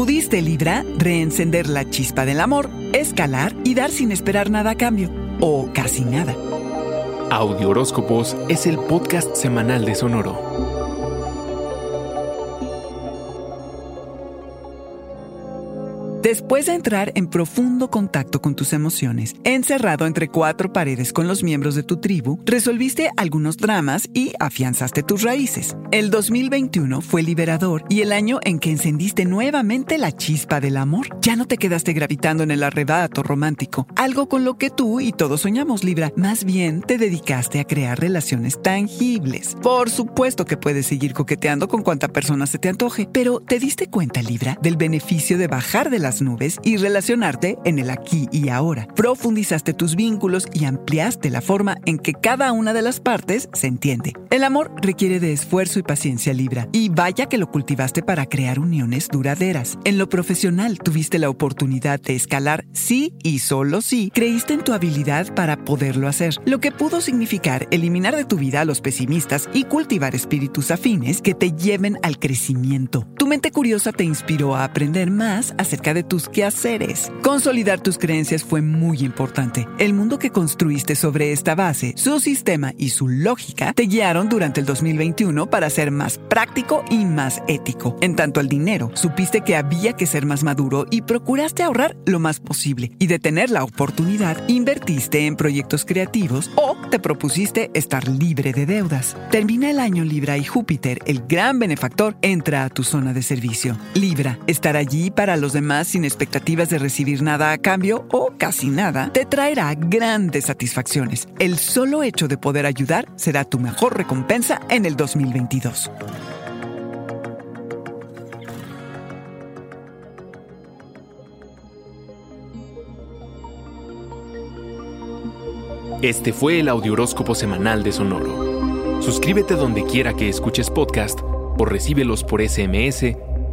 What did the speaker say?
Pudiste, Libra, reencender la chispa del amor, escalar y dar sin esperar nada a cambio, o casi nada. Audio Horóscopos es el podcast semanal de Sonoro. Después de entrar en profundo contacto con tus emociones, encerrado entre cuatro paredes con los miembros de tu tribu, resolviste algunos dramas y afianzaste tus raíces. El 2021 fue liberador y el año en que encendiste nuevamente la chispa del amor. Ya no te quedaste gravitando en el arrebato romántico, algo con lo que tú y todos soñamos, Libra. Más bien te dedicaste a crear relaciones tangibles. Por supuesto que puedes seguir coqueteando con cuanta persona se te antoje, pero ¿te diste cuenta, Libra, del beneficio de bajar de la nubes y relacionarte en el aquí y ahora. Profundizaste tus vínculos y ampliaste la forma en que cada una de las partes se entiende. El amor requiere de esfuerzo y paciencia Libra, y vaya que lo cultivaste para crear uniones duraderas. En lo profesional tuviste la oportunidad de escalar sí y solo sí creíste en tu habilidad para poderlo hacer, lo que pudo significar eliminar de tu vida a los pesimistas y cultivar espíritus afines que te lleven al crecimiento. Tu mente curiosa te inspiró a aprender más acerca de tus quehaceres. Consolidar tus creencias fue muy importante. El mundo que construiste sobre esta base, su sistema y su lógica te guiaron durante el 2021 para ser más práctico y más ético. En tanto al dinero, supiste que había que ser más maduro y procuraste ahorrar lo más posible. Y de tener la oportunidad, invertiste en proyectos creativos o te propusiste estar libre de deudas. Termina el año Libra y Júpiter, el gran benefactor, entra a tu zona de servicio. Libra, estar allí para los demás sin expectativas de recibir nada a cambio o casi nada, te traerá grandes satisfacciones. El solo hecho de poder ayudar será tu mejor recompensa en el 2022. Este fue el Audioróscopo Semanal de Sonoro. Suscríbete donde quiera que escuches podcast o recíbelos por SMS